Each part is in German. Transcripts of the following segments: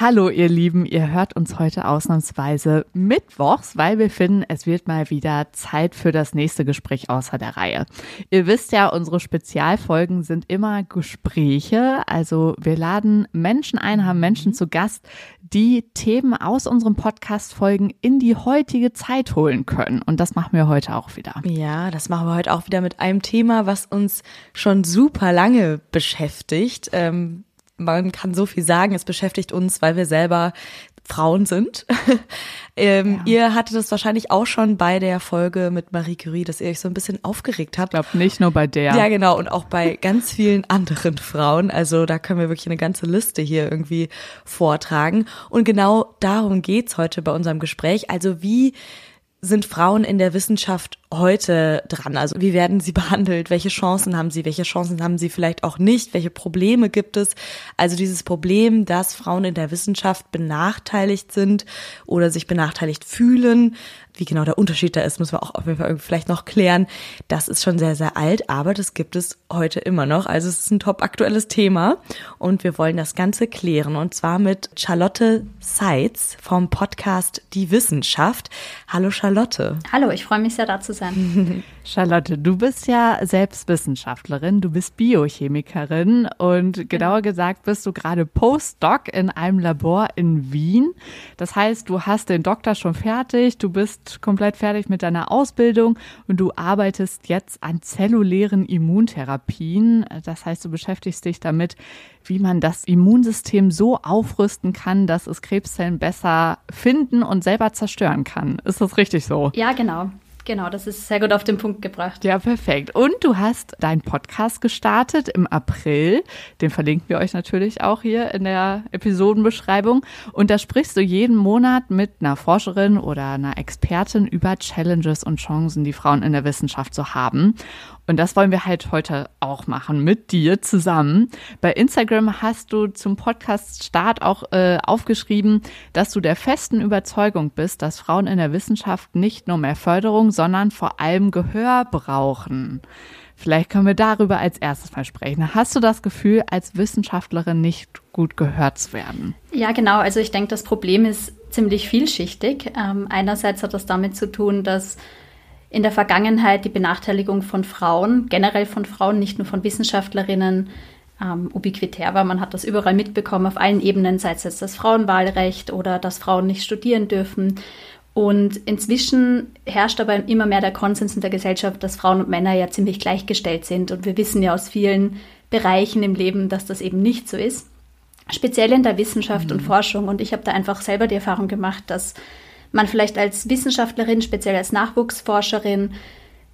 Hallo ihr Lieben, ihr hört uns heute ausnahmsweise mittwochs, weil wir finden, es wird mal wieder Zeit für das nächste Gespräch außer der Reihe. Ihr wisst ja, unsere Spezialfolgen sind immer Gespräche, also wir laden Menschen ein, haben Menschen zu Gast, die Themen aus unserem Podcast-Folgen in die heutige Zeit holen können. Und das machen wir heute auch wieder. Ja, das machen wir heute auch wieder mit einem Thema, was uns schon super lange beschäftigt. Ähm man kann so viel sagen, es beschäftigt uns, weil wir selber Frauen sind. ähm, ja. Ihr hattet es wahrscheinlich auch schon bei der Folge mit Marie Curie, dass ihr euch so ein bisschen aufgeregt habt. Ich glaube nicht nur bei der. Ja, genau. Und auch bei ganz vielen anderen Frauen. Also da können wir wirklich eine ganze Liste hier irgendwie vortragen. Und genau darum geht's heute bei unserem Gespräch. Also wie sind Frauen in der Wissenschaft heute dran? Also wie werden sie behandelt? Welche Chancen haben sie? Welche Chancen haben sie vielleicht auch nicht? Welche Probleme gibt es? Also dieses Problem, dass Frauen in der Wissenschaft benachteiligt sind oder sich benachteiligt fühlen, wie genau der Unterschied da ist, müssen wir auch auf jeden Fall vielleicht noch klären. Das ist schon sehr, sehr alt, aber das gibt es heute immer noch. Also es ist ein top aktuelles Thema und wir wollen das Ganze klären und zwar mit Charlotte Seitz vom Podcast Die Wissenschaft. Hallo Charlotte. Hallo, ich freue mich sehr da zu sein. Charlotte, du bist ja selbst Wissenschaftlerin, du bist Biochemikerin und genauer gesagt bist du gerade Postdoc in einem Labor in Wien. Das heißt, du hast den Doktor schon fertig, du bist komplett fertig mit deiner Ausbildung und du arbeitest jetzt an zellulären Immuntherapien. Das heißt, du beschäftigst dich damit, wie man das Immunsystem so aufrüsten kann, dass es Krebszellen besser finden und selber zerstören kann. Ist das richtig so? Ja, genau. Genau, das ist sehr gut auf den Punkt gebracht. Ja, perfekt. Und du hast deinen Podcast gestartet im April. Den verlinken wir euch natürlich auch hier in der Episodenbeschreibung. Und da sprichst du jeden Monat mit einer Forscherin oder einer Expertin über Challenges und Chancen, die Frauen in der Wissenschaft so haben. Und das wollen wir halt heute auch machen mit dir zusammen. Bei Instagram hast du zum Podcast-Start auch äh, aufgeschrieben, dass du der festen Überzeugung bist, dass Frauen in der Wissenschaft nicht nur mehr Förderung, sondern vor allem Gehör brauchen. Vielleicht können wir darüber als erstes mal sprechen. Hast du das Gefühl, als Wissenschaftlerin nicht gut gehört zu werden? Ja, genau. Also ich denke, das Problem ist ziemlich vielschichtig. Ähm, einerseits hat das damit zu tun, dass in der Vergangenheit die Benachteiligung von Frauen, generell von Frauen, nicht nur von Wissenschaftlerinnen, ähm, ubiquitär war. Man hat das überall mitbekommen, auf allen Ebenen, sei es jetzt das Frauenwahlrecht oder dass Frauen nicht studieren dürfen. Und inzwischen herrscht aber immer mehr der Konsens in der Gesellschaft, dass Frauen und Männer ja ziemlich gleichgestellt sind. Und wir wissen ja aus vielen Bereichen im Leben, dass das eben nicht so ist. Speziell in der Wissenschaft mhm. und Forschung. Und ich habe da einfach selber die Erfahrung gemacht, dass man vielleicht als Wissenschaftlerin, speziell als Nachwuchsforscherin,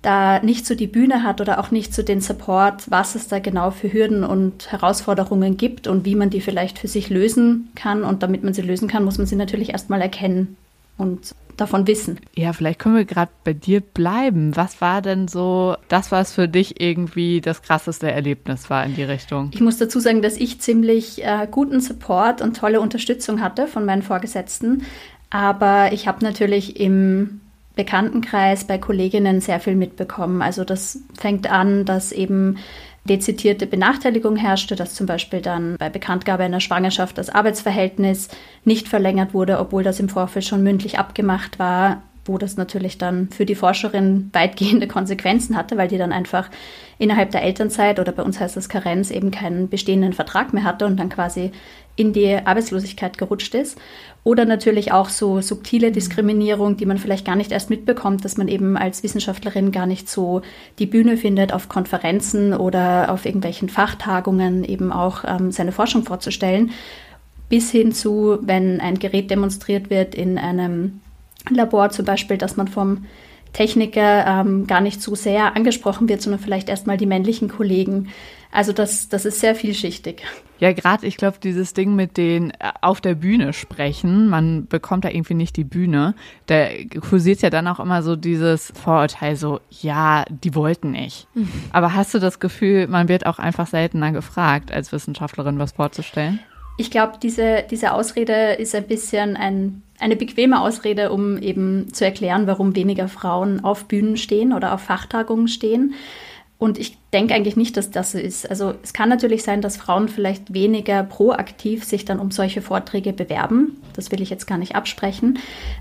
da nicht so die Bühne hat oder auch nicht so den Support, was es da genau für Hürden und Herausforderungen gibt und wie man die vielleicht für sich lösen kann. Und damit man sie lösen kann, muss man sie natürlich erstmal erkennen und davon wissen. Ja, vielleicht können wir gerade bei dir bleiben. Was war denn so das, was für dich irgendwie das krasseste Erlebnis war in die Richtung? Ich muss dazu sagen, dass ich ziemlich äh, guten Support und tolle Unterstützung hatte von meinen Vorgesetzten. Aber ich habe natürlich im Bekanntenkreis bei Kolleginnen sehr viel mitbekommen. Also das fängt an, dass eben dezidierte Benachteiligung herrschte, dass zum Beispiel dann bei Bekanntgabe einer Schwangerschaft das Arbeitsverhältnis nicht verlängert wurde, obwohl das im Vorfeld schon mündlich abgemacht war, wo das natürlich dann für die Forscherin weitgehende Konsequenzen hatte, weil die dann einfach innerhalb der Elternzeit oder bei uns heißt das Karenz eben keinen bestehenden Vertrag mehr hatte und dann quasi in die Arbeitslosigkeit gerutscht ist. Oder natürlich auch so subtile Diskriminierung, die man vielleicht gar nicht erst mitbekommt, dass man eben als Wissenschaftlerin gar nicht so die Bühne findet, auf Konferenzen oder auf irgendwelchen Fachtagungen eben auch ähm, seine Forschung vorzustellen. Bis hin zu, wenn ein Gerät demonstriert wird in einem Labor zum Beispiel, dass man vom Techniker ähm, gar nicht so sehr angesprochen wird, sondern vielleicht erstmal die männlichen Kollegen. Also das, das ist sehr vielschichtig. Ja, gerade ich glaube, dieses Ding mit den äh, auf der Bühne sprechen, man bekommt da irgendwie nicht die Bühne. Da kursiert ja dann auch immer so dieses Vorurteil, so, ja, die wollten nicht. Mhm. Aber hast du das Gefühl, man wird auch einfach seltener gefragt, als Wissenschaftlerin was vorzustellen? Ich glaube, diese, diese Ausrede ist ein bisschen ein, eine bequeme Ausrede, um eben zu erklären, warum weniger Frauen auf Bühnen stehen oder auf Fachtagungen stehen. Und ich denke eigentlich nicht, dass das so ist. Also es kann natürlich sein, dass Frauen vielleicht weniger proaktiv sich dann um solche Vorträge bewerben. Das will ich jetzt gar nicht absprechen.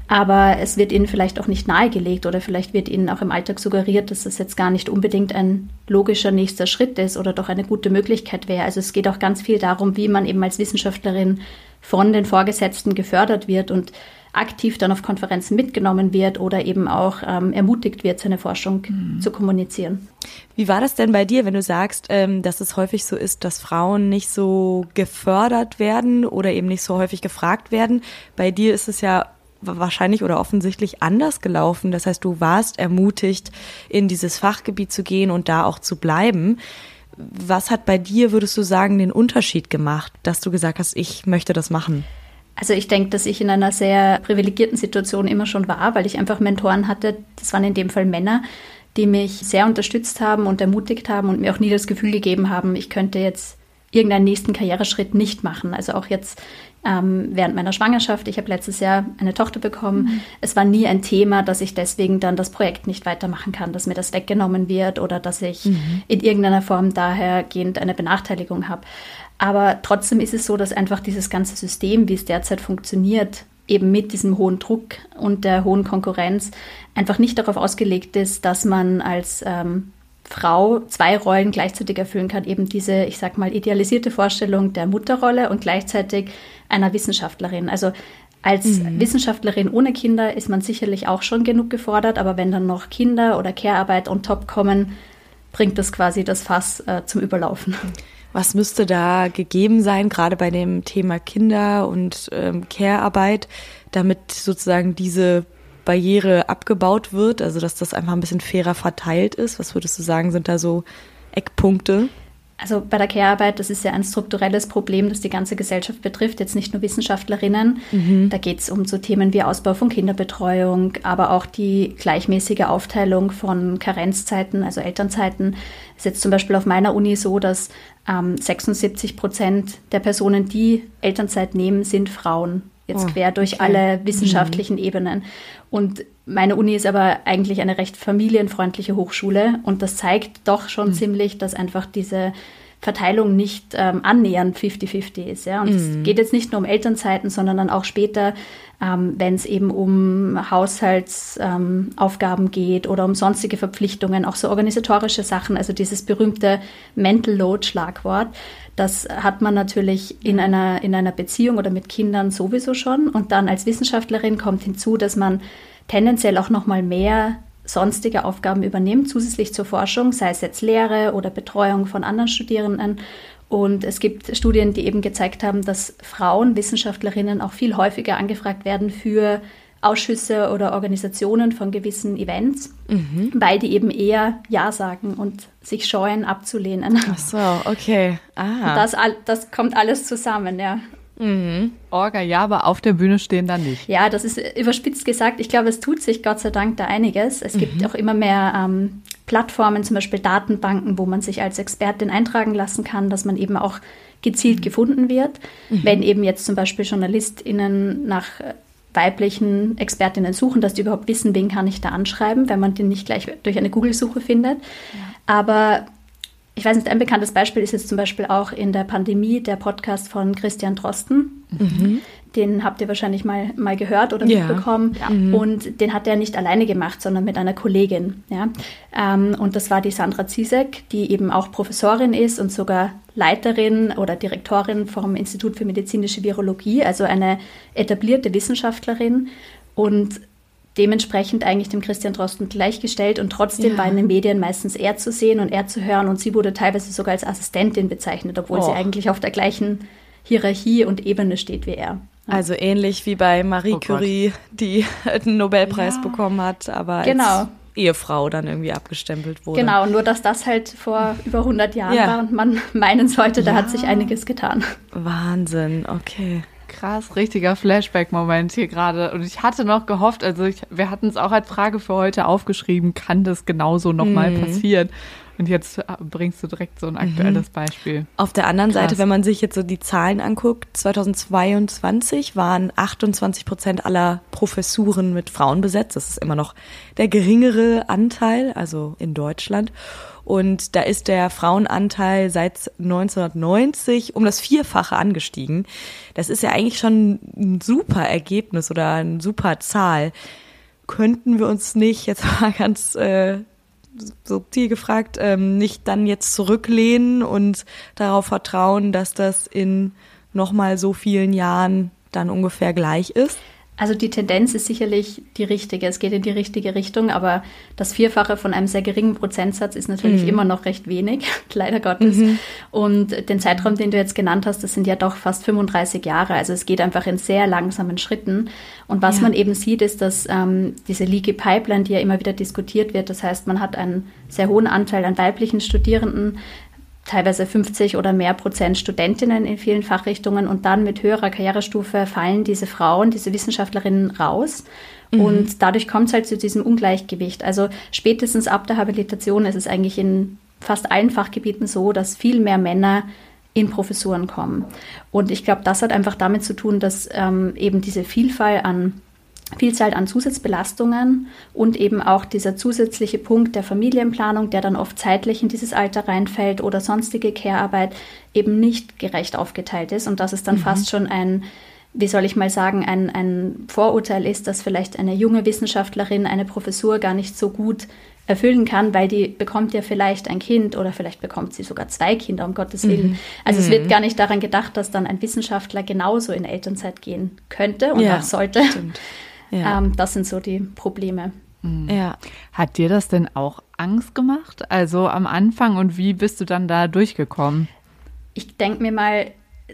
Aber es wird ihnen vielleicht auch nicht nahegelegt oder vielleicht wird ihnen auch im Alltag suggeriert, dass das jetzt gar nicht unbedingt ein logischer nächster Schritt ist oder doch eine gute Möglichkeit wäre. Also es geht auch ganz viel darum, wie man eben als Wissenschaftlerin von den Vorgesetzten gefördert wird und aktiv dann auf Konferenzen mitgenommen wird oder eben auch ähm, ermutigt wird, seine Forschung mhm. zu kommunizieren. Wie war das denn bei dir, wenn du sagst, ähm, dass es häufig so ist, dass Frauen nicht so gefördert werden oder eben nicht so häufig gefragt werden? Bei dir ist es ja wahrscheinlich oder offensichtlich anders gelaufen. Das heißt, du warst ermutigt, in dieses Fachgebiet zu gehen und da auch zu bleiben. Was hat bei dir, würdest du sagen, den Unterschied gemacht, dass du gesagt hast, ich möchte das machen? Also ich denke, dass ich in einer sehr privilegierten Situation immer schon war, weil ich einfach Mentoren hatte, das waren in dem Fall Männer, die mich sehr unterstützt haben und ermutigt haben und mir auch nie das Gefühl gegeben haben, ich könnte jetzt irgendeinen nächsten Karriereschritt nicht machen. Also auch jetzt ähm, während meiner Schwangerschaft. Ich habe letztes Jahr eine Tochter bekommen. Mhm. Es war nie ein Thema, dass ich deswegen dann das Projekt nicht weitermachen kann, dass mir das weggenommen wird oder dass ich mhm. in irgendeiner Form dahergehend eine Benachteiligung habe. Aber trotzdem ist es so, dass einfach dieses ganze System, wie es derzeit funktioniert, eben mit diesem hohen Druck und der hohen Konkurrenz einfach nicht darauf ausgelegt ist, dass man als ähm, Frau zwei Rollen gleichzeitig erfüllen kann. Eben diese, ich sag mal, idealisierte Vorstellung der Mutterrolle und gleichzeitig einer Wissenschaftlerin. Also als mhm. Wissenschaftlerin ohne Kinder ist man sicherlich auch schon genug gefordert, aber wenn dann noch Kinder oder Care-Arbeit on top kommen, bringt das quasi das Fass äh, zum Überlaufen. Was müsste da gegeben sein, gerade bei dem Thema Kinder und ähm, Care-Arbeit, damit sozusagen diese Barriere abgebaut wird, also dass das einfach ein bisschen fairer verteilt ist? Was würdest du sagen, sind da so Eckpunkte? Also bei der Care-Arbeit, das ist ja ein strukturelles Problem, das die ganze Gesellschaft betrifft, jetzt nicht nur Wissenschaftlerinnen. Mhm. Da geht es um so Themen wie Ausbau von Kinderbetreuung, aber auch die gleichmäßige Aufteilung von Karenzzeiten, also Elternzeiten. Es ist jetzt zum Beispiel auf meiner Uni so, dass ähm, 76 Prozent der Personen, die Elternzeit nehmen, sind Frauen jetzt oh, quer durch okay. alle wissenschaftlichen mhm. Ebenen. Und meine Uni ist aber eigentlich eine recht familienfreundliche Hochschule und das zeigt doch schon mhm. ziemlich, dass einfach diese Verteilung nicht ähm, annähernd 50-50 ist. Ja? Und es mhm. geht jetzt nicht nur um Elternzeiten, sondern dann auch später, ähm, wenn es eben um Haushaltsaufgaben ähm, geht oder um sonstige Verpflichtungen, auch so organisatorische Sachen, also dieses berühmte Mental Load-Schlagwort. Das hat man natürlich in einer, in einer Beziehung oder mit Kindern sowieso schon. Und dann als Wissenschaftlerin kommt hinzu, dass man tendenziell auch noch mal mehr sonstige Aufgaben übernimmt, zusätzlich zur Forschung, sei es jetzt Lehre oder Betreuung von anderen Studierenden. Und es gibt Studien, die eben gezeigt haben, dass Frauen, Wissenschaftlerinnen auch viel häufiger angefragt werden für Ausschüsse oder Organisationen von gewissen Events, mhm. weil die eben eher Ja sagen und sich scheuen abzulehnen. Ach so, okay. Ah. Das, das kommt alles zusammen, ja. Mhm. Orga, ja, aber auf der Bühne stehen dann nicht. Ja, das ist überspitzt gesagt. Ich glaube, es tut sich Gott sei Dank da einiges. Es mhm. gibt auch immer mehr ähm, Plattformen, zum Beispiel Datenbanken, wo man sich als Expertin eintragen lassen kann, dass man eben auch gezielt mhm. gefunden wird. Mhm. Wenn eben jetzt zum Beispiel JournalistInnen nach weiblichen Expertinnen suchen, dass die überhaupt wissen, wen kann ich da anschreiben, wenn man den nicht gleich durch eine Google-Suche findet. Ja. Aber ich weiß nicht, ein bekanntes Beispiel ist jetzt zum Beispiel auch in der Pandemie der Podcast von Christian Drosten. Mhm. Den habt ihr wahrscheinlich mal, mal gehört oder ja. mitbekommen. Ja. Mhm. Und den hat er nicht alleine gemacht, sondern mit einer Kollegin. Ja? Ähm, und das war die Sandra Zizek, die eben auch Professorin ist und sogar Leiterin oder Direktorin vom Institut für medizinische Virologie, also eine etablierte Wissenschaftlerin. Und dementsprechend eigentlich dem Christian Drosten gleichgestellt und trotzdem ja. war in den Medien meistens er zu sehen und er zu hören und sie wurde teilweise sogar als Assistentin bezeichnet, obwohl oh. sie eigentlich auf der gleichen Hierarchie und Ebene steht wie er. Also ähnlich wie bei Marie oh Curie, die einen Nobelpreis ja. bekommen hat, aber genau. als Ehefrau dann irgendwie abgestempelt wurde. Genau, nur dass das halt vor über 100 Jahren ja. war und man meinen sollte, da hat sich einiges getan. Wahnsinn, okay krass, richtiger Flashback-Moment hier gerade. Und ich hatte noch gehofft, also ich, wir hatten es auch als Frage für heute aufgeschrieben, kann das genauso nochmal mhm. passieren? Und jetzt äh, bringst du direkt so ein aktuelles mhm. Beispiel. Auf der anderen Krass. Seite, wenn man sich jetzt so die Zahlen anguckt, 2022 waren 28 Prozent aller Professuren mit Frauen besetzt. Das ist immer noch der geringere Anteil, also in Deutschland. Und da ist der Frauenanteil seit 1990 um das Vierfache angestiegen. Das ist ja eigentlich schon ein super Ergebnis oder eine super Zahl. Könnten wir uns nicht, jetzt mal ganz äh, subtil gefragt, ähm, nicht dann jetzt zurücklehnen und darauf vertrauen, dass das in nochmal so vielen Jahren dann ungefähr gleich ist? Also die Tendenz ist sicherlich die richtige. Es geht in die richtige Richtung, aber das Vierfache von einem sehr geringen Prozentsatz ist natürlich mhm. immer noch recht wenig, leider Gottes. Mhm. Und den Zeitraum, den du jetzt genannt hast, das sind ja doch fast 35 Jahre. Also es geht einfach in sehr langsamen Schritten. Und was ja. man eben sieht, ist, dass ähm, diese Leaky Pipeline, die ja immer wieder diskutiert wird, das heißt, man hat einen sehr hohen Anteil an weiblichen Studierenden, teilweise 50 oder mehr Prozent Studentinnen in vielen Fachrichtungen und dann mit höherer Karrierestufe fallen diese Frauen, diese Wissenschaftlerinnen raus. Mhm. Und dadurch kommt es halt zu diesem Ungleichgewicht. Also spätestens ab der Habilitation ist es eigentlich in fast allen Fachgebieten so, dass viel mehr Männer in Professuren kommen. Und ich glaube, das hat einfach damit zu tun, dass ähm, eben diese Vielfalt an Vielzahl an Zusatzbelastungen und eben auch dieser zusätzliche Punkt der Familienplanung, der dann oft zeitlich in dieses Alter reinfällt oder sonstige Care-Arbeit eben nicht gerecht aufgeteilt ist und dass es dann mhm. fast schon ein, wie soll ich mal sagen, ein, ein Vorurteil ist, dass vielleicht eine junge Wissenschaftlerin eine Professur gar nicht so gut erfüllen kann, weil die bekommt ja vielleicht ein Kind oder vielleicht bekommt sie sogar zwei Kinder, um Gottes Willen. Mhm. Also mhm. es wird gar nicht daran gedacht, dass dann ein Wissenschaftler genauso in Elternzeit gehen könnte und ja, auch sollte. Stimmt. Ja. Ähm, das sind so die Probleme. Mhm. Ja. Hat dir das denn auch Angst gemacht? Also am Anfang und wie bist du dann da durchgekommen? Ich denke mir mal,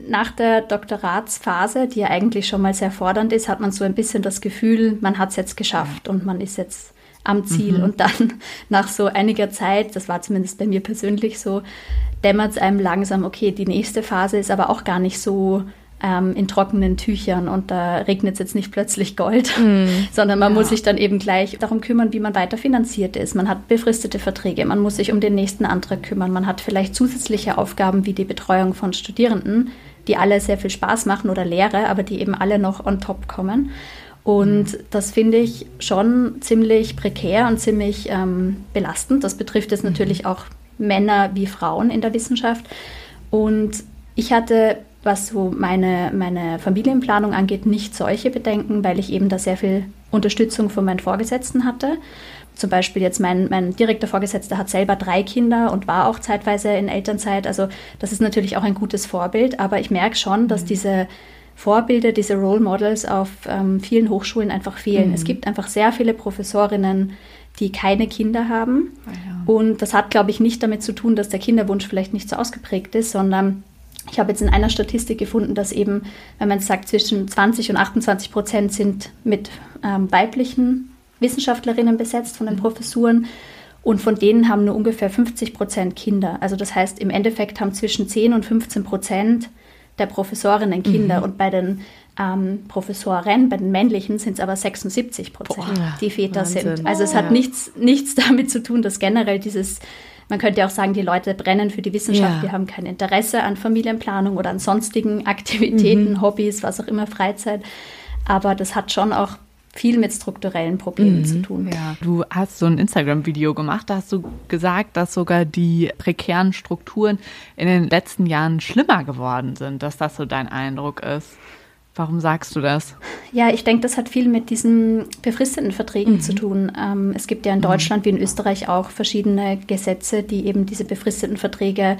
nach der Doktoratsphase, die ja eigentlich schon mal sehr fordernd ist, hat man so ein bisschen das Gefühl, man hat es jetzt geschafft und man ist jetzt am Ziel. Mhm. Und dann nach so einiger Zeit, das war zumindest bei mir persönlich so, dämmert es einem langsam, okay, die nächste Phase ist aber auch gar nicht so ähm, in trockenen Tüchern und da regnet es jetzt nicht plötzlich Gold, mm. sondern man ja. muss sich dann eben gleich darum kümmern, wie man weiter finanziert ist. Man hat befristete Verträge, man muss sich um den nächsten Antrag kümmern, man hat vielleicht zusätzliche Aufgaben wie die Betreuung von Studierenden, die alle sehr viel Spaß machen oder Lehre, aber die eben alle noch on top kommen. Und mhm. das finde ich schon ziemlich prekär und ziemlich ähm, belastend. Das betrifft jetzt mhm. natürlich auch Männer wie Frauen in der Wissenschaft. Und ich hatte was so meine, meine Familienplanung angeht, nicht solche Bedenken, weil ich eben da sehr viel Unterstützung von meinen Vorgesetzten hatte. Zum Beispiel jetzt mein, mein direkter Vorgesetzter hat selber drei Kinder und war auch zeitweise in Elternzeit. Also das ist natürlich auch ein gutes Vorbild, aber ich merke schon, dass mhm. diese Vorbilder, diese Role Models auf ähm, vielen Hochschulen einfach fehlen. Mhm. Es gibt einfach sehr viele Professorinnen, die keine Kinder haben. Oh ja. Und das hat, glaube ich, nicht damit zu tun, dass der Kinderwunsch vielleicht nicht so ausgeprägt ist, sondern ich habe jetzt in einer Statistik gefunden, dass eben, wenn man sagt, zwischen 20 und 28 Prozent sind mit ähm, weiblichen Wissenschaftlerinnen besetzt von den mhm. Professuren und von denen haben nur ungefähr 50 Prozent Kinder. Also das heißt, im Endeffekt haben zwischen 10 und 15 Prozent der Professorinnen Kinder mhm. und bei den ähm, Professoren, bei den männlichen sind es aber 76 Prozent, die Väter Wahnsinn. sind. Also es hat ja. nichts, nichts damit zu tun, dass generell dieses man könnte auch sagen, die Leute brennen für die Wissenschaft, ja. die haben kein Interesse an Familienplanung oder an sonstigen Aktivitäten, mhm. Hobbys, was auch immer, Freizeit. Aber das hat schon auch viel mit strukturellen Problemen mhm. zu tun. Ja. Du hast so ein Instagram-Video gemacht, da hast du gesagt, dass sogar die prekären Strukturen in den letzten Jahren schlimmer geworden sind, dass das so dein Eindruck ist. Warum sagst du das? Ja, ich denke, das hat viel mit diesen befristeten Verträgen mhm. zu tun. Ähm, es gibt ja in mhm. Deutschland mhm. wie in Österreich auch verschiedene Gesetze, die eben diese befristeten Verträge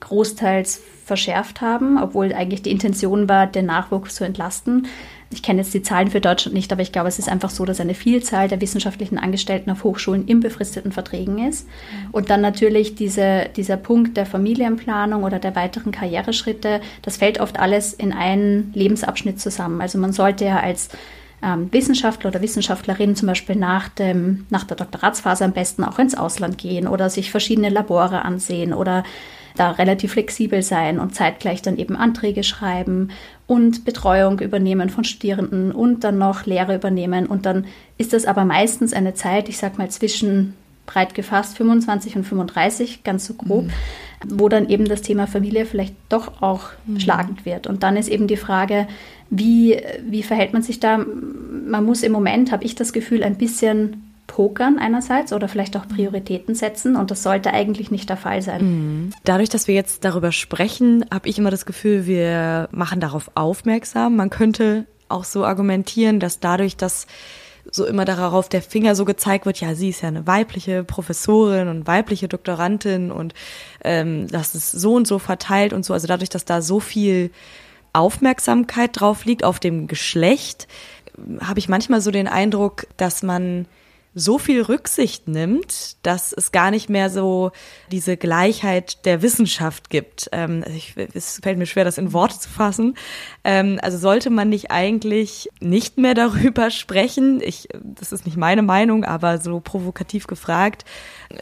großteils verschärft haben, obwohl eigentlich die Intention war, den Nachwuchs zu entlasten ich kenne jetzt die Zahlen für Deutschland nicht, aber ich glaube, es ist einfach so, dass eine Vielzahl der wissenschaftlichen Angestellten auf Hochschulen in befristeten Verträgen ist. Mhm. Und dann natürlich diese, dieser Punkt der Familienplanung oder der weiteren Karriereschritte, das fällt oft alles in einen Lebensabschnitt zusammen. Also man sollte ja als ähm, Wissenschaftler oder Wissenschaftlerin zum Beispiel nach, dem, nach der Doktoratsphase am besten auch ins Ausland gehen oder sich verschiedene Labore ansehen oder da relativ flexibel sein und zeitgleich dann eben Anträge schreiben und Betreuung übernehmen von Studierenden und dann noch Lehre übernehmen. Und dann ist das aber meistens eine Zeit, ich sag mal zwischen breit gefasst 25 und 35, ganz so grob, mhm. wo dann eben das Thema Familie vielleicht doch auch mhm. schlagend wird. Und dann ist eben die Frage, wie, wie verhält man sich da? Man muss im Moment, habe ich das Gefühl, ein bisschen pokern einerseits oder vielleicht auch Prioritäten setzen und das sollte eigentlich nicht der Fall sein. Mhm. Dadurch, dass wir jetzt darüber sprechen, habe ich immer das Gefühl, wir machen darauf aufmerksam. Man könnte auch so argumentieren, dass dadurch, dass so immer darauf der Finger so gezeigt wird, ja, sie ist ja eine weibliche Professorin und weibliche Doktorandin und ähm, das ist so und so verteilt und so. Also dadurch, dass da so viel Aufmerksamkeit drauf liegt auf dem Geschlecht, habe ich manchmal so den Eindruck, dass man so viel Rücksicht nimmt, dass es gar nicht mehr so diese Gleichheit der Wissenschaft gibt. Ähm, also ich, es fällt mir schwer, das in Worte zu fassen. Ähm, also sollte man nicht eigentlich nicht mehr darüber sprechen? Ich, das ist nicht meine Meinung, aber so provokativ gefragt,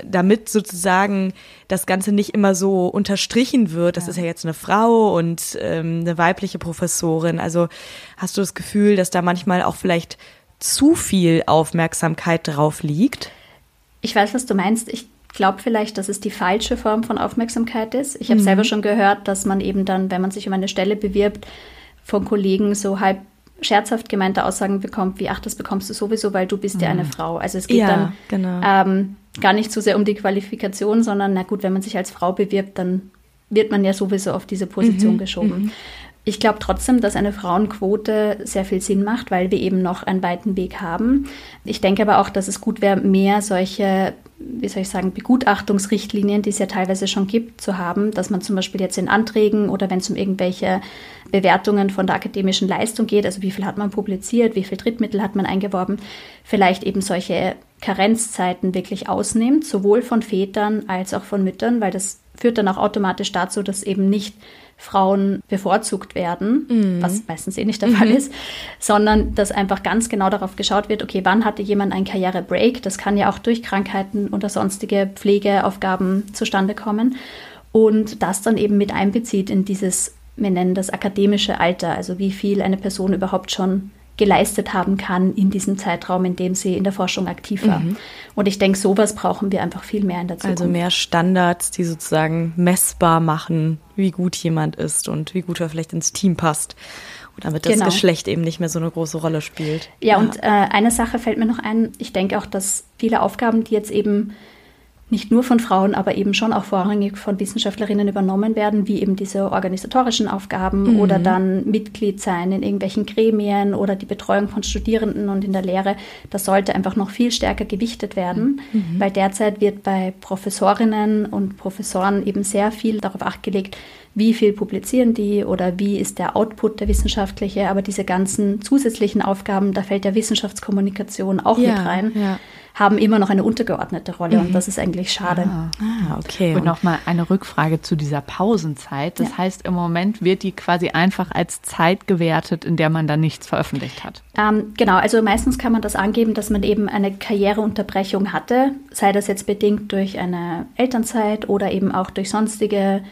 damit sozusagen das Ganze nicht immer so unterstrichen wird. Das ja. ist ja jetzt eine Frau und ähm, eine weibliche Professorin. Also hast du das Gefühl, dass da manchmal auch vielleicht zu viel Aufmerksamkeit drauf liegt? Ich weiß, was du meinst. Ich glaube vielleicht, dass es die falsche Form von Aufmerksamkeit ist. Ich habe mhm. selber schon gehört, dass man eben dann, wenn man sich um eine Stelle bewirbt, von Kollegen so halb scherzhaft gemeinte Aussagen bekommt, wie, ach, das bekommst du sowieso, weil du bist ja eine mhm. Frau. Also es geht ja, dann genau. ähm, gar nicht so sehr um die Qualifikation, sondern na gut, wenn man sich als Frau bewirbt, dann wird man ja sowieso auf diese Position mhm. geschoben. Ich glaube trotzdem, dass eine Frauenquote sehr viel Sinn macht, weil wir eben noch einen weiten Weg haben. Ich denke aber auch, dass es gut wäre, mehr solche, wie soll ich sagen, Begutachtungsrichtlinien, die es ja teilweise schon gibt, zu haben, dass man zum Beispiel jetzt in Anträgen oder wenn es um irgendwelche Bewertungen von der akademischen Leistung geht, also wie viel hat man publiziert, wie viel Drittmittel hat man eingeworben, vielleicht eben solche Karenzzeiten wirklich ausnimmt, sowohl von Vätern als auch von Müttern, weil das führt dann auch automatisch dazu, dass eben nicht Frauen bevorzugt werden, mhm. was meistens eh nicht der Fall mhm. ist, sondern dass einfach ganz genau darauf geschaut wird, okay, wann hatte jemand einen Karrierebreak? Das kann ja auch durch Krankheiten oder sonstige Pflegeaufgaben zustande kommen. Und das dann eben mit einbezieht in dieses, wir nennen das akademische Alter, also wie viel eine Person überhaupt schon geleistet haben kann in diesem Zeitraum, in dem sie in der Forschung aktiv war. Mhm. Und ich denke, sowas brauchen wir einfach viel mehr in der Zukunft. Also mehr Standards, die sozusagen messbar machen, wie gut jemand ist und wie gut er vielleicht ins Team passt. Und damit das genau. Geschlecht eben nicht mehr so eine große Rolle spielt. Ja, ja. und äh, eine Sache fällt mir noch ein. Ich denke auch, dass viele Aufgaben, die jetzt eben nicht nur von Frauen, aber eben schon auch vorrangig von Wissenschaftlerinnen übernommen werden, wie eben diese organisatorischen Aufgaben mhm. oder dann Mitglied sein in irgendwelchen Gremien oder die Betreuung von Studierenden und in der Lehre. Das sollte einfach noch viel stärker gewichtet werden, mhm. weil derzeit wird bei Professorinnen und Professoren eben sehr viel darauf achtgelegt, wie viel publizieren die oder wie ist der Output der wissenschaftliche, aber diese ganzen zusätzlichen Aufgaben, da fällt ja Wissenschaftskommunikation auch ja, mit rein. Ja haben immer noch eine untergeordnete Rolle mhm. und das ist eigentlich schade. Ah, ah okay. Und nochmal eine Rückfrage zu dieser Pausenzeit. Das ja. heißt, im Moment wird die quasi einfach als Zeit gewertet, in der man dann nichts veröffentlicht hat. Ähm, genau, also meistens kann man das angeben, dass man eben eine Karriereunterbrechung hatte, sei das jetzt bedingt durch eine Elternzeit oder eben auch durch sonstige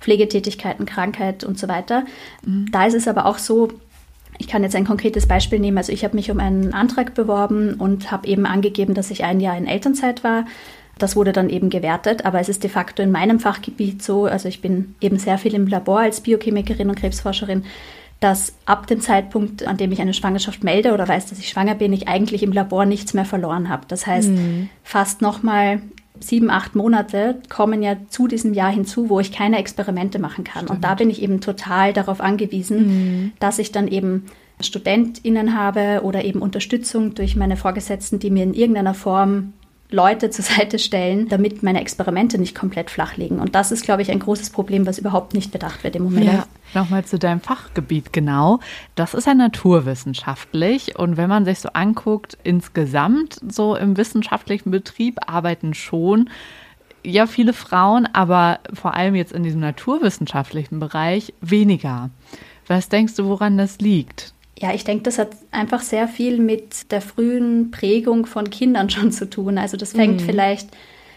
Pflegetätigkeiten, Krankheit und so weiter. Mhm. Da ist es aber auch so, ich kann jetzt ein konkretes Beispiel nehmen. Also ich habe mich um einen Antrag beworben und habe eben angegeben, dass ich ein Jahr in Elternzeit war. Das wurde dann eben gewertet, aber es ist de facto in meinem Fachgebiet so, also ich bin eben sehr viel im Labor als Biochemikerin und Krebsforscherin, dass ab dem Zeitpunkt, an dem ich eine Schwangerschaft melde oder weiß, dass ich schwanger bin, ich eigentlich im Labor nichts mehr verloren habe. Das heißt, mhm. fast nochmal sieben, acht Monate kommen ja zu diesem Jahr hinzu, wo ich keine Experimente machen kann. Stimmt. Und da bin ich eben total darauf angewiesen, mhm. dass ich dann eben StudentInnen habe oder eben Unterstützung durch meine Vorgesetzten, die mir in irgendeiner Form Leute zur Seite stellen, damit meine Experimente nicht komplett flach liegen. Und das ist, glaube ich, ein großes Problem, was überhaupt nicht bedacht wird im Moment. Ja, nochmal zu deinem Fachgebiet genau. Das ist ja naturwissenschaftlich. Und wenn man sich so anguckt, insgesamt so im wissenschaftlichen Betrieb arbeiten schon ja viele Frauen, aber vor allem jetzt in diesem naturwissenschaftlichen Bereich weniger. Was denkst du, woran das liegt? Ja, ich denke, das hat einfach sehr viel mit der frühen Prägung von Kindern schon zu tun. Also das fängt mhm. vielleicht,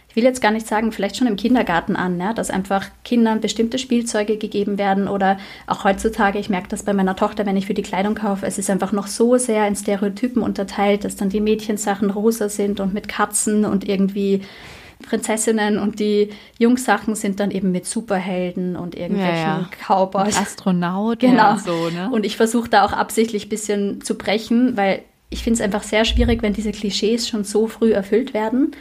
ich will jetzt gar nicht sagen, vielleicht schon im Kindergarten an, ja, dass einfach Kindern bestimmte Spielzeuge gegeben werden oder auch heutzutage, ich merke das bei meiner Tochter, wenn ich für die Kleidung kaufe, es ist einfach noch so sehr in Stereotypen unterteilt, dass dann die Mädchensachen rosa sind und mit Katzen und irgendwie Prinzessinnen und die Jungsachen sind dann eben mit Superhelden und irgendwelchen ja, ja. Cowboys. Astronauten genau. und so, ne? Und ich versuche da auch absichtlich ein bisschen zu brechen, weil ich finde es einfach sehr schwierig, wenn diese Klischees schon so früh erfüllt werden.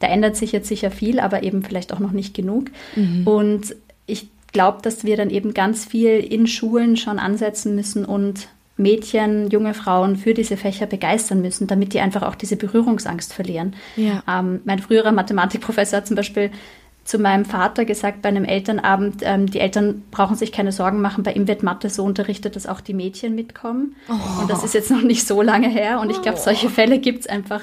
Da ändert sich jetzt sicher viel, aber eben vielleicht auch noch nicht genug. Mhm. Und ich glaube, dass wir dann eben ganz viel in Schulen schon ansetzen müssen und Mädchen, junge Frauen für diese Fächer begeistern müssen, damit die einfach auch diese Berührungsangst verlieren. Ja. Ähm, mein früherer Mathematikprofessor hat zum Beispiel zu meinem Vater gesagt bei einem Elternabend, ähm, die Eltern brauchen sich keine Sorgen machen, bei ihm wird Mathe so unterrichtet, dass auch die Mädchen mitkommen. Oh. Und das ist jetzt noch nicht so lange her. Und ich glaube, solche Fälle gibt es einfach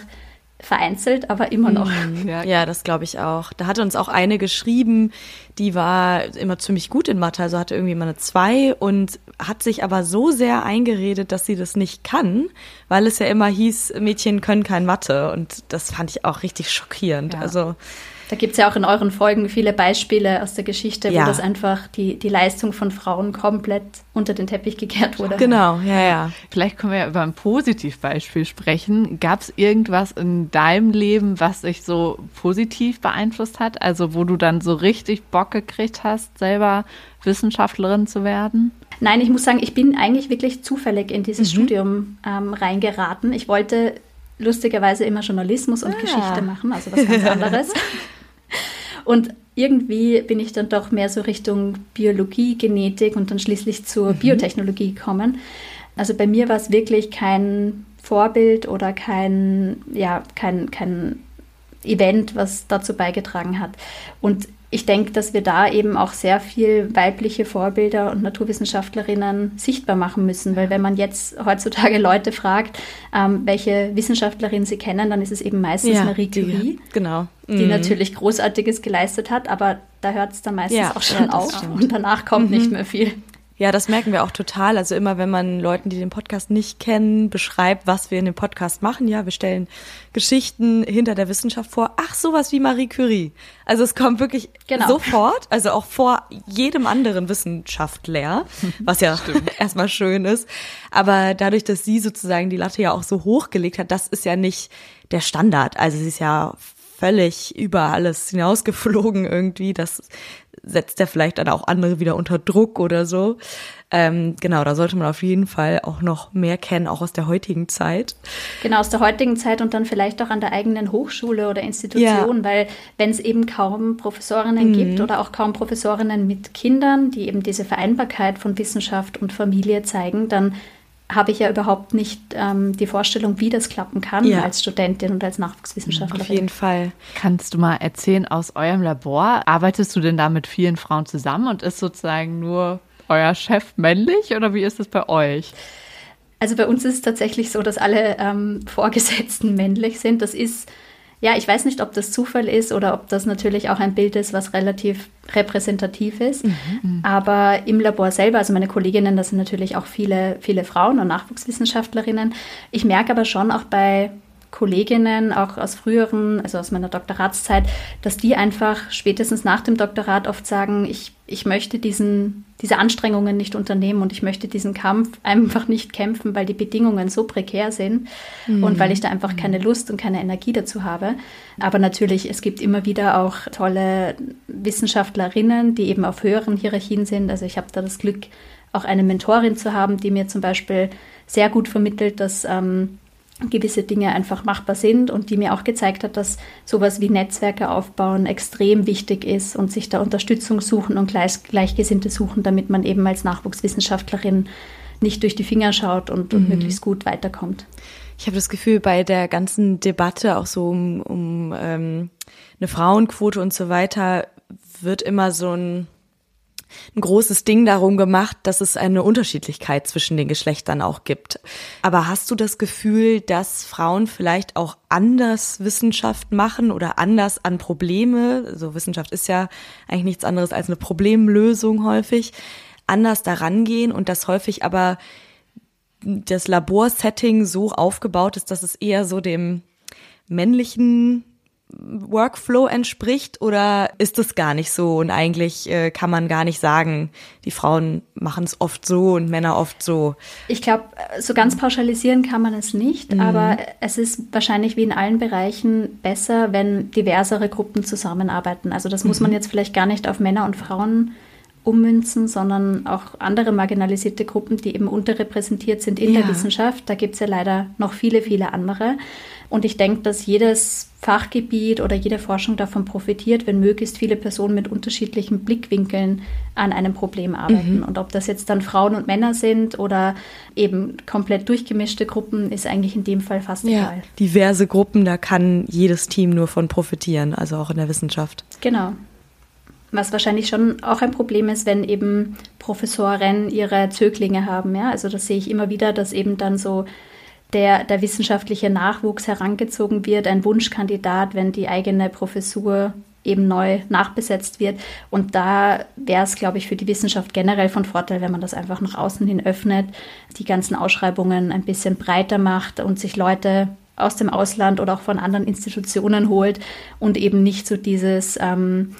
vereinzelt, aber immer noch. Mhm. Ja, ja das glaube ich auch. Da hatte uns auch eine geschrieben, die war immer ziemlich gut in Mathe, also hatte irgendwie immer eine zwei und hat sich aber so sehr eingeredet, dass sie das nicht kann, weil es ja immer hieß, Mädchen können kein Mathe und das fand ich auch richtig schockierend. Ja. Also da gibt es ja auch in euren Folgen viele Beispiele aus der Geschichte, ja. wo das einfach die, die Leistung von Frauen komplett unter den Teppich gekehrt wurde. Genau, ja, ja. Vielleicht können wir ja über ein Positivbeispiel sprechen. Gab es irgendwas in deinem Leben, was dich so positiv beeinflusst hat? Also wo du dann so richtig Bock gekriegt hast, selber Wissenschaftlerin zu werden? Nein, ich muss sagen, ich bin eigentlich wirklich zufällig in dieses mhm. Studium ähm, reingeraten. Ich wollte lustigerweise immer Journalismus und ah. Geschichte machen, also was ganz anderes. Und irgendwie bin ich dann doch mehr so Richtung Biologie, Genetik und dann schließlich zur mhm. Biotechnologie gekommen. Also bei mir war es wirklich kein Vorbild oder kein, ja, kein, kein Event, was dazu beigetragen hat. Und ich denke, dass wir da eben auch sehr viel weibliche Vorbilder und Naturwissenschaftlerinnen sichtbar machen müssen, weil wenn man jetzt heutzutage Leute fragt, ähm, welche Wissenschaftlerin sie kennen, dann ist es eben meistens ja, Marie Curie, die, genau. die mhm. natürlich Großartiges geleistet hat, aber da hört es dann meistens ja, auch schon ja, auf stimmt. und danach kommt mhm. nicht mehr viel. Ja, das merken wir auch total. Also immer, wenn man Leuten, die den Podcast nicht kennen, beschreibt, was wir in dem Podcast machen, ja, wir stellen Geschichten hinter der Wissenschaft vor. Ach, sowas wie Marie Curie. Also es kommt wirklich genau. sofort, also auch vor jedem anderen Wissenschaftler, was ja erstmal schön ist. Aber dadurch, dass sie sozusagen die Latte ja auch so hochgelegt hat, das ist ja nicht der Standard. Also sie ist ja völlig über alles hinausgeflogen irgendwie. Das setzt er vielleicht dann auch andere wieder unter Druck oder so. Ähm, genau, da sollte man auf jeden Fall auch noch mehr kennen, auch aus der heutigen Zeit. Genau, aus der heutigen Zeit und dann vielleicht auch an der eigenen Hochschule oder Institution, ja. weil wenn es eben kaum Professorinnen mhm. gibt oder auch kaum Professorinnen mit Kindern, die eben diese Vereinbarkeit von Wissenschaft und Familie zeigen, dann habe ich ja überhaupt nicht ähm, die Vorstellung, wie das klappen kann ja. als Studentin und als Nachwuchswissenschaftlerin. Auf jeden Fall. Kannst du mal erzählen aus eurem Labor, arbeitest du denn da mit vielen Frauen zusammen und ist sozusagen nur euer Chef männlich oder wie ist es bei euch? Also bei uns ist es tatsächlich so, dass alle ähm, Vorgesetzten männlich sind. Das ist ja, ich weiß nicht, ob das Zufall ist oder ob das natürlich auch ein Bild ist, was relativ repräsentativ ist. Mhm. mhm. Aber im Labor selber, also meine Kolleginnen, das sind natürlich auch viele, viele Frauen und Nachwuchswissenschaftlerinnen. Ich merke aber schon auch bei Kolleginnen, auch aus früheren, also aus meiner Doktoratszeit, dass die einfach spätestens nach dem Doktorat oft sagen, ich, ich möchte diesen, diese Anstrengungen nicht unternehmen und ich möchte diesen Kampf einfach nicht kämpfen, weil die Bedingungen so prekär sind mhm. und weil ich da einfach keine Lust und keine Energie dazu habe. Aber natürlich, es gibt immer wieder auch tolle Wissenschaftlerinnen, die eben auf höheren Hierarchien sind. Also ich habe da das Glück, auch eine Mentorin zu haben, die mir zum Beispiel sehr gut vermittelt, dass ähm, gewisse Dinge einfach machbar sind und die mir auch gezeigt hat, dass sowas wie Netzwerke aufbauen extrem wichtig ist und sich da Unterstützung suchen und Gleich Gleichgesinnte suchen, damit man eben als Nachwuchswissenschaftlerin nicht durch die Finger schaut und, und mhm. möglichst gut weiterkommt. Ich habe das Gefühl, bei der ganzen Debatte auch so um, um ähm, eine Frauenquote und so weiter wird immer so ein ein großes Ding darum gemacht, dass es eine Unterschiedlichkeit zwischen den Geschlechtern auch gibt. Aber hast du das Gefühl, dass Frauen vielleicht auch anders Wissenschaft machen oder anders an Probleme, so also Wissenschaft ist ja eigentlich nichts anderes als eine Problemlösung häufig, anders daran gehen und das häufig aber das Laborsetting so aufgebaut ist, dass es eher so dem männlichen Workflow entspricht oder ist es gar nicht so und eigentlich äh, kann man gar nicht sagen, die Frauen machen es oft so und Männer oft so? Ich glaube, so ganz pauschalisieren kann man es nicht, mhm. aber es ist wahrscheinlich wie in allen Bereichen besser, wenn diversere Gruppen zusammenarbeiten. Also das muss man mhm. jetzt vielleicht gar nicht auf Männer und Frauen ummünzen, sondern auch andere marginalisierte Gruppen, die eben unterrepräsentiert sind in Ja. der Wissenschaft. Da gibt es ja leider noch viele, viele andere. Und ich denke, dass jedes Fachgebiet oder jede Forschung davon profitiert, wenn möglichst viele Personen mit unterschiedlichen Blickwinkeln an einem Problem arbeiten. Und ob das jetzt dann Frauen und Männer sind oder eben komplett durchgemischte Gruppen, ist eigentlich in dem Fall fast Ja, egal. diverse Gruppen, da kann jedes Team nur von profitieren, also auch in der Wissenschaft. Genau. Was wahrscheinlich schon auch ein Problem ist, wenn eben Professoren ihre Zöglinge haben. Ja? Also das sehe ich immer wieder, dass eben dann so der, der wissenschaftliche Nachwuchs herangezogen wird, ein Wunschkandidat, wenn die eigene Professur eben neu nachbesetzt wird. Und da wäre es, glaube ich, für die Wissenschaft generell von Vorteil, wenn man das einfach nach außen hin öffnet, die ganzen Ausschreibungen ein bisschen breiter macht und sich Leute aus dem Ausland oder auch von anderen Institutionen holt und eben nicht so dieses ähm,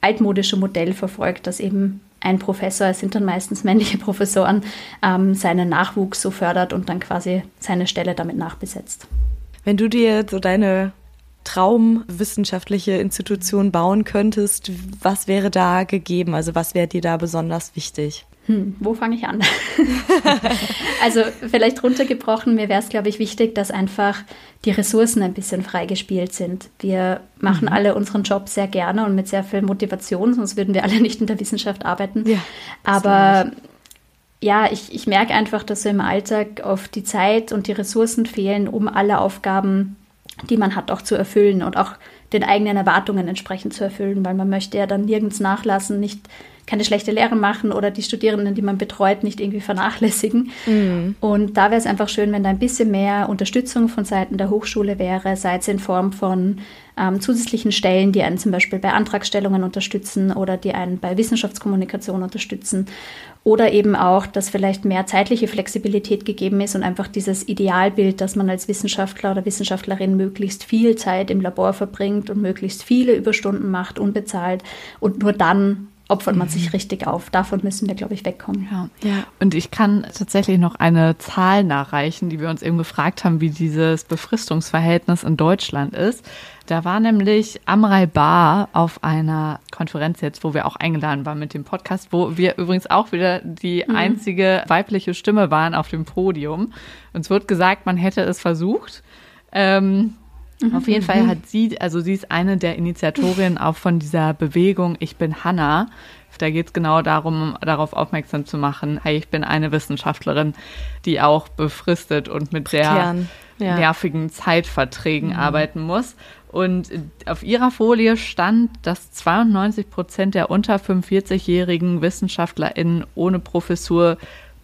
altmodische Modell verfolgt, dass eben ein Professor, es sind dann meistens männliche Professoren, ähm, seinen Nachwuchs so fördert und dann quasi seine Stelle damit nachbesetzt. Wenn du dir so deine traumwissenschaftliche Institution bauen könntest, was wäre da gegeben? Also was wäre dir da besonders wichtig? Hm, wo fange ich an? also vielleicht runtergebrochen, mir wäre es, glaube ich, wichtig, dass einfach die Ressourcen ein bisschen freigespielt sind. Wir machen alle unseren Job sehr gerne und mit sehr viel Motivation, sonst würden wir alle nicht in der Wissenschaft arbeiten. Ja, Aber ja, ich, ich merke einfach, dass so im Alltag oft die Zeit und die Ressourcen fehlen, um alle Aufgaben, die man hat, auch zu erfüllen und auch den eigenen Erwartungen entsprechend zu erfüllen, weil man möchte ja dann nirgends nachlassen, nicht keine schlechte Lehre machen oder die Studierenden, die man betreut, nicht irgendwie vernachlässigen. Und da wäre es einfach schön, wenn da ein bisschen mehr Unterstützung von Seiten der Hochschule wäre, sei es in Form von ähm, zusätzlichen Stellen, die einen zum Beispiel bei Antragstellungen unterstützen oder die einen bei Wissenschaftskommunikation unterstützen. Oder eben auch, dass vielleicht mehr zeitliche Flexibilität gegeben ist und einfach dieses Idealbild, dass man als Wissenschaftler oder Wissenschaftlerin möglichst viel Zeit im Labor verbringt und möglichst viele Überstunden macht, unbezahlt. Und nur dann opfert man sich richtig auf. Davon müssen wir, glaube ich, wegkommen. Ja. Ja. Und ich kann tatsächlich noch eine Zahl nachreichen, die wir uns eben gefragt haben, wie dieses Befristungsverhältnis in Deutschland ist. Da war nämlich Amrei Bar auf einer Konferenz jetzt, wo wir auch eingeladen waren mit dem Podcast, wo wir übrigens auch wieder die einzige weibliche Stimme waren auf dem Podium. Uns wird gesagt, man hätte es versucht. Ähm, auf jeden Fall hat sie, also sie ist eine der Initiatorinnen auch von dieser Bewegung Ich bin Hanna. Da geht es genau darum, darauf aufmerksam zu machen, hey, ich bin eine Wissenschaftlerin, die auch befristet und mit sehr ja. nervigen Zeitverträgen arbeiten muss. Und auf ihrer Folie stand, dass 92 Prozent der unter 45-jährigen WissenschaftlerInnen ohne Professur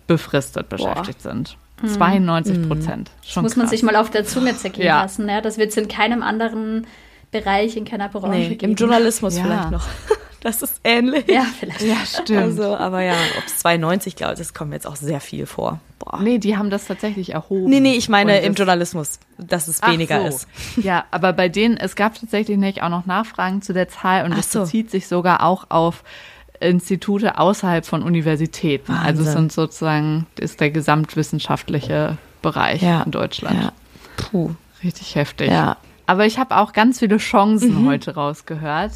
befristet beschäftigt sind. 92 Prozent. Das Schon muss man krass. sich mal auf der Zunge zergehen Ja. lassen. Ja? Das wird es in keinem anderen Bereich, in keiner Branche Nee, geben. im Journalismus Ja. vielleicht noch. Das ist ähnlich. Ja, vielleicht. Ja, stimmt. Also, aber ja, ob es 92, glaube ich, das kommt mir jetzt auch sehr viel vor. Boah. Nee, die haben das tatsächlich erhoben. Nee, nee, ich meine im das- Journalismus, dass es weniger so. ist. Ja, aber bei denen, es gab tatsächlich nicht auch noch Nachfragen zu der Zahl und das so. bezieht sich sogar auch auf Institute außerhalb von Universitäten. Also es Wahnsinn. sind sozusagen, ist der gesamtwissenschaftliche Bereich Ja. in Deutschland. Ja. Puh. Richtig heftig. Ja. Aber ich habe auch ganz viele Chancen heute rausgehört.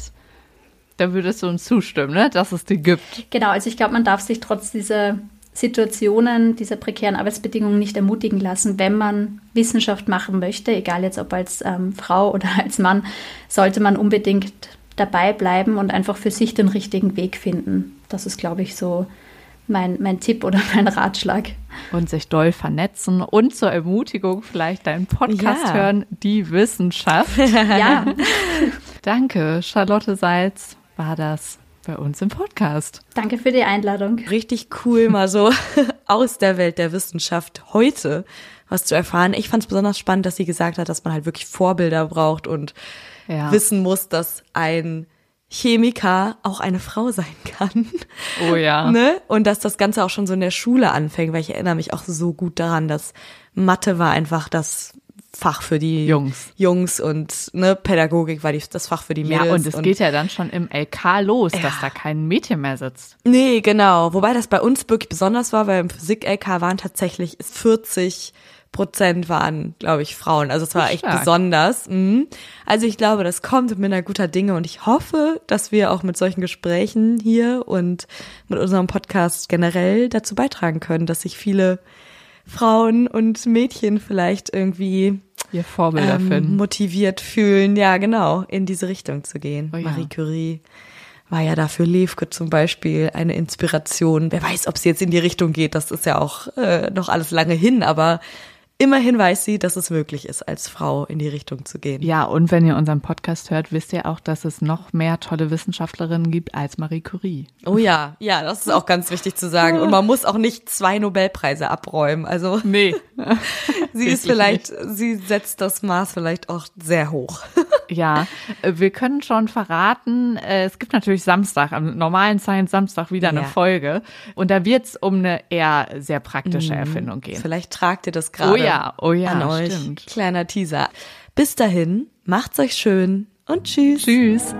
Da würdest du uns zustimmen, ne? dass es die gibt. Genau, also ich glaube, man darf sich trotz dieser Situationen, dieser prekären Arbeitsbedingungen nicht ermutigen lassen. Wenn man Wissenschaft machen möchte, egal jetzt ob als ähm, Frau oder als Mann, sollte man unbedingt dabei bleiben und einfach für sich den richtigen Weg finden. Das ist, glaube ich, so mein, mein Tipp oder mein Ratschlag. Und sich doll vernetzen und zur Ermutigung vielleicht deinen Podcast Ja. hören, die Wissenschaft. Ja, Danke, Charlotte Seitz war das bei uns im Podcast. danke für die Einladung. Richtig cool, mal so aus der Welt der Wissenschaft heute was zu erfahren. Ich fand es besonders spannend, dass sie gesagt hat, dass man halt wirklich Vorbilder braucht und Ja. wissen muss, dass ein Chemiker auch eine Frau sein kann. Oh ja. Ne? Und dass das Ganze auch schon so in der Schule anfängt, weil ich erinnere mich auch so gut daran, dass Mathe war einfach das Fach für die Jungs. Jungs und ne, Pädagogik war die, das Fach für die Mädels. Ja, und es geht ja dann schon im LK los, Ja. dass da kein Mädchen mehr sitzt. Nee, genau. Wobei das bei uns wirklich besonders war, weil im Physik-LK waren tatsächlich 40 Prozent waren, glaube ich, Frauen. Also es war echt Stark. besonders. Mhm. Also ich glaube, das kommt mit einer guter Dinge und ich hoffe, dass wir auch mit solchen Gesprächen hier und mit unserem Podcast generell dazu beitragen können, dass sich viele Frauen und Mädchen vielleicht irgendwie Ihr Vorbilder ähm, finden. motiviert fühlen, ja genau, in diese Richtung zu gehen. Oh ja. Marie Curie war ja da für Levke zum Beispiel eine Inspiration. Wer weiß, ob sie jetzt in die Richtung geht, das ist ja auch äh, noch alles lange hin, aber immerhin weiß sie, dass es möglich ist, als Frau in die Richtung zu gehen. Ja, und wenn ihr unseren Podcast hört, wisst ihr auch, dass es noch mehr tolle Wissenschaftlerinnen gibt als Marie Curie. Oh ja, ja, das ist auch ganz wichtig zu sagen. Und man muss auch nicht zwei Nobelpreise abräumen. Also Nee. sie ist vielleicht, sie setzt das Maß vielleicht auch sehr hoch. Ja, äh, wir können schon verraten, äh, es gibt natürlich Samstag, am normalen Science Samstag wieder eine Ja. Folge. Und da wird es um eine eher sehr praktische Erfindung gehen. Vielleicht tragt ihr das gerade Oh ja, oh ja, an euch. stimmt. Kleiner Teaser. Bis dahin, macht's euch schön und tschüss. Tschüss.